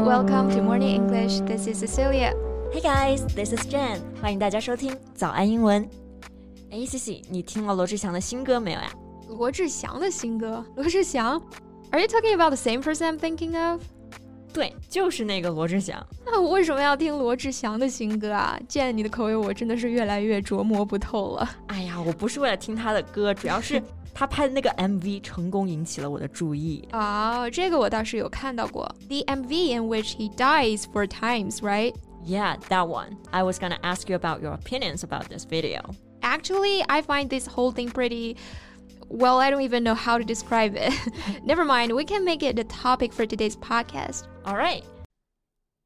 everyone, welcome to Morning English. This is Cecilia. Hey guys, this is Jen. 欢迎大家收听早安英文。哎，C C，你听了罗志祥的新歌没有呀？罗志祥的新歌，罗志祥？Are you talking about the same person I'm thinking of? 对，就是那个罗志祥。那我为什么要听罗志祥的新歌啊？见你的口味，我真的是越来越琢磨不透了。哎呀，我不是为了听他的歌，主要是他拍的那个 MV 成功引起了我的注意。啊，这个我倒是有看到过。The MV in which he dies four times, right? Yeah, that one. I was gonna ask you about your opinions about this video. Actually, I find this whole thing pretty well, I don't even know how to describe it. Never mind, we can make it the topic for today's podcast. All right.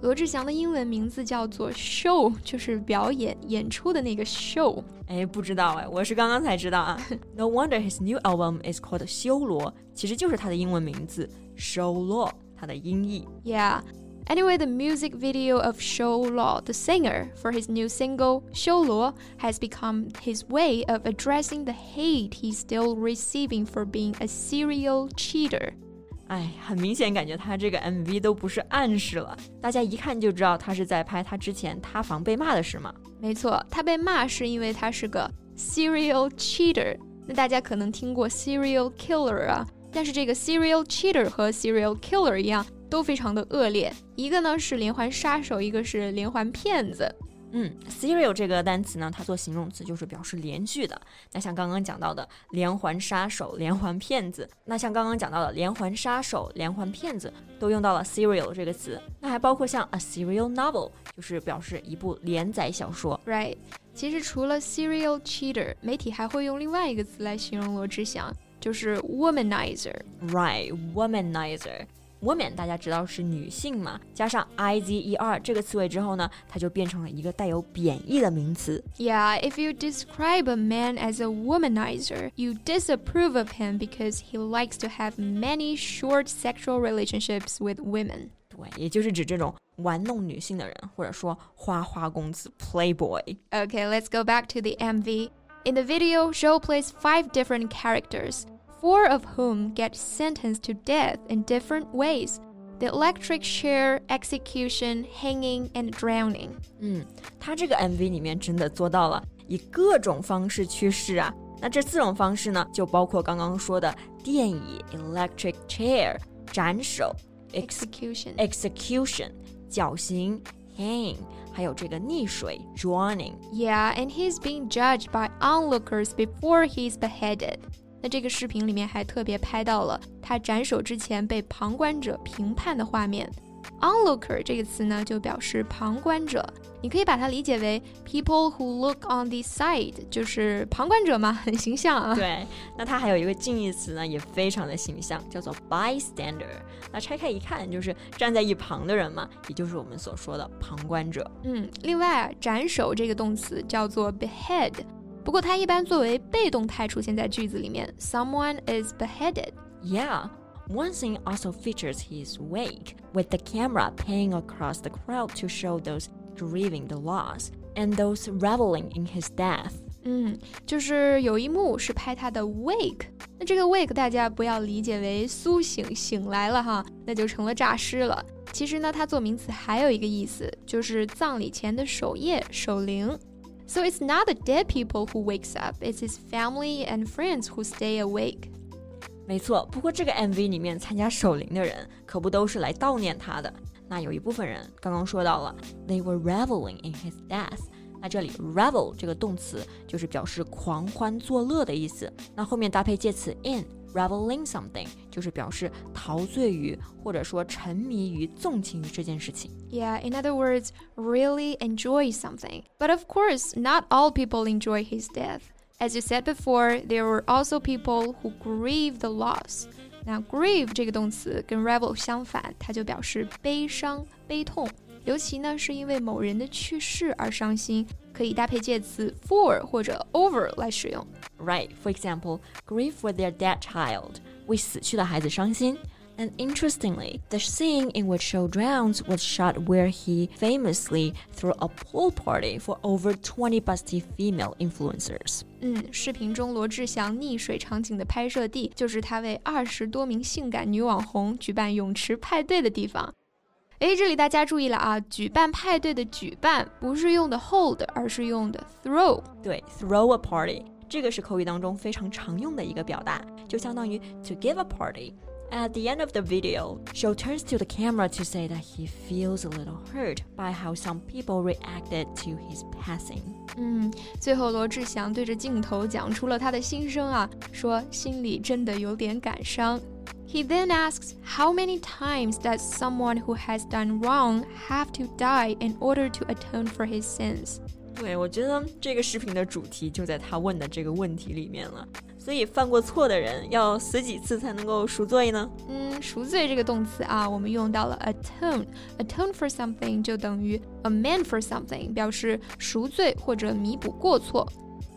罗志祥的英文名字叫做 show，就是表演、演出的那个 show。哎，不知道哎，我是刚刚才知道啊。no wonder his new album is called 修罗，其实就是他的英文名字修罗，它的音译。Yeah. Anyway, the music video of Show Lo, the singer, for his new single, Shou Luo, has become his way of addressing the hate he's still receiving for being a serial cheater. 哎，很明显感觉他这个 MV 都不是暗示了，大家一看就知道他是在拍他之前塌房被骂的事嘛。没错，他被骂是因为他是个 serial cheater。那大家可能听过 serial killer 啊，但是这个 serial cheater 和 serial killer 一样，都非常的恶劣。一个呢是连环杀手，一个是连环骗子。嗯，serial 这个单词呢，它做形容词就是表示连续的。那像刚刚讲到的连环杀手、连环骗子，那像刚刚讲到的连环杀手、连环骗子，都用到了 serial 这个词。那还包括像 a serial novel，就是表示一部连载小说。Right，其实除了 serial cheater，媒体还会用另外一个词来形容罗志祥，就是 womanizer。Right，womanizer。woman 大家知道是女性嘛，加上 i z e r 这个词尾之后呢，它就变成了一个带有贬义的名词。Yeah, if you describe a man as a womanizer, you disapprove of him because he likes to have many short sexual relationships with women. 对，也就是指这种玩弄女性的人，或者说花花公子 playboy。Okay, let's go back to the MV. In the video, Show plays five different characters four of whom get sentenced to death in different ways. The electric chair, execution, hanging, and drowning. 嗯，他这个 MV 里面真的做到了以各种方式去世啊。那这四种方式呢，就包括刚刚说的电椅 （electric chair）、斩首 （execution）、execution、绞刑 （hang），还有这个溺水 （drowning）。Yeah, and he's being judged by onlookers before he's beheaded. 那这个视频里面还特别拍到了他斩首之前被旁观者评判的画面。Onlooker 这个词呢，就表示旁观者，你可以把它理解为 people who look on the side，就是旁观者嘛，很形象啊。对，那它还有一个近义词呢，也非常的形象，叫做 bystander。那拆开一看，就是站在一旁的人嘛，也就是我们所说的旁观者。嗯，另外啊，斩首这个动词叫做 behead。不过它一般作为被动态出现在句子里面，someone is beheaded. Yeah. One scene also features his wake, with the camera panning across the crowd to show those grieving the loss and those reveling in his death. 嗯，就是有一幕是拍他的 wake，那这个 wake 大家不要理解为苏醒醒来了哈，那就成了诈尸了。其实呢，它做名词还有一个意思，就是葬礼前的守夜守灵。 So it's not the dead people who wakes up, it's his family and friends who stay awake. 没错，不过这个 MV 里面参加守灵的人可不都是来悼念他的。那有一部分人刚刚说到了，they were reveling in his death。那这里 revel 这个动词就是表示狂欢作乐的意思。那后面搭配介词 in。reveling something 就是表示陶醉于或者说沉迷于纵情于这件事情。Yeah, in other words, really enjoy something. But of course, not all people enjoy his death. As you said before, there were also people who grieve the loss. 那 grieve 这个动词跟 revel 相反，它就表示悲伤、悲痛。尤其呢，是因为某人的去世而伤心。 可以搭配介词 for 或者 over 来使用。 Right, for example, grieve for their dead child，为死去的孩子伤心。And interestingly, the scene in which Show drowns was shot where he famously threw a pool party for over 20 busty female influencers. 嗯，视频中罗志祥溺水场景的拍摄地，就是他为二十多名性感女网红举办泳池派对的地方。诶，这里大家注意了啊，举办派对的举办不是用的 hold，而是用的 throw。对，throw a party， 这个是口语当中非常常用的一个表达，就相当于 to give a party。At the end of the video, Show turns to the camera to say that he feels a little hurt by how some people reacted to his passing. 嗯，最后罗志祥对着镜头讲出了他的心声啊，说心里真的有点感伤。He then asks how many times does someone who has done wrong have to die in order to atone for his sins? 对，我觉得这个视频的主题就在他问的这个问题里面了。所以犯过错的人要死几次才能够赎罪呢？嗯，赎罪这个动词啊，我们用到了 atone。atone for something 就等于 amend for something，表示赎罪或者弥补过错。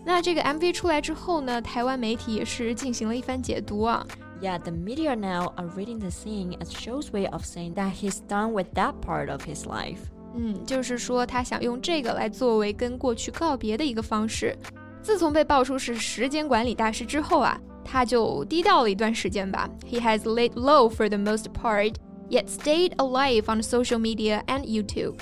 那这个 MV 出来之后呢，台湾媒体也是进行了一番解读啊。Yeah, the media now are reading the scene as Show's way of saying that he's done with that part of his life. 嗯，就是说他想用这个来作为跟过去告别的一个方式。自从被爆出是时间管理大师之后啊，他就低调了一段时间吧。He has laid low for the most part, yet stayed alive on social media and YouTube.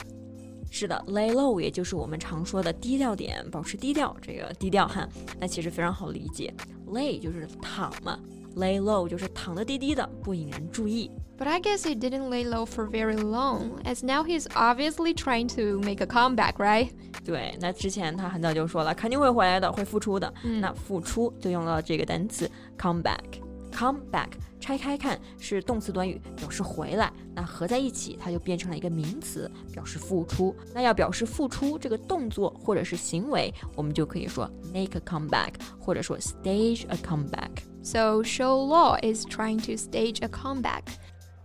是的，lay low 也就是我们常说的低调点，保持低调。这个低调哈，那其实非常好理解。lay 就是躺嘛，lay low 就是躺得低低的，不引人注意。But I guess he didn't lay low for very long, as now he's obviously trying to make a comeback, right? 对，那之前他很早就说了，肯定会回来的，会复出的。嗯、那复出就用到这个单词 comeback。comeback 拆开看是动词短语，表示回来。那合在一起，它就变成了一个名词，表示付出。那要表示付出这个动作或者是行为，我们就可以说 make a comeback，或者说 stage a comeback。So Show Lo is trying to stage a comeback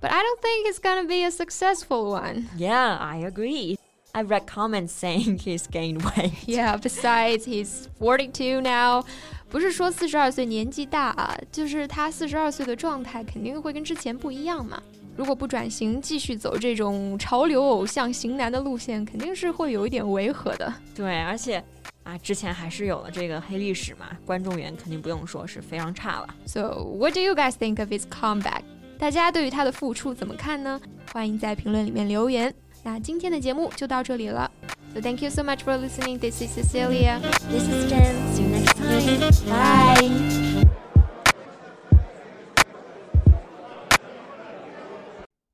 But I don't think it's gonna be a successful one. Yeah, I agree. I've read comments saying he's gained weight. Yeah, besides he's 42 now. 不是说四十二岁年纪大啊，就是他四十二岁的状态肯定会跟之前不一样嘛。如果不转型，继续走这种潮流偶像型男的路线，肯定是会有一点违和的。对，而且啊，之前还是有了这个黑历史嘛，观众缘肯定不用说，是非常差了。 So what do you guys think of his comeback？ 大家对于他的付出怎么看呢？欢迎在评论里面留言。那今天的节目就到这里了。So thank you so much for listening. This is Cecilia. This is Jen. See you next time. Bye.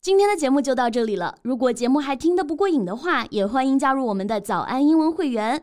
今天的节目就到这里了。如果节目还听得不过瘾的话，也欢迎加入我们的早安英文会员。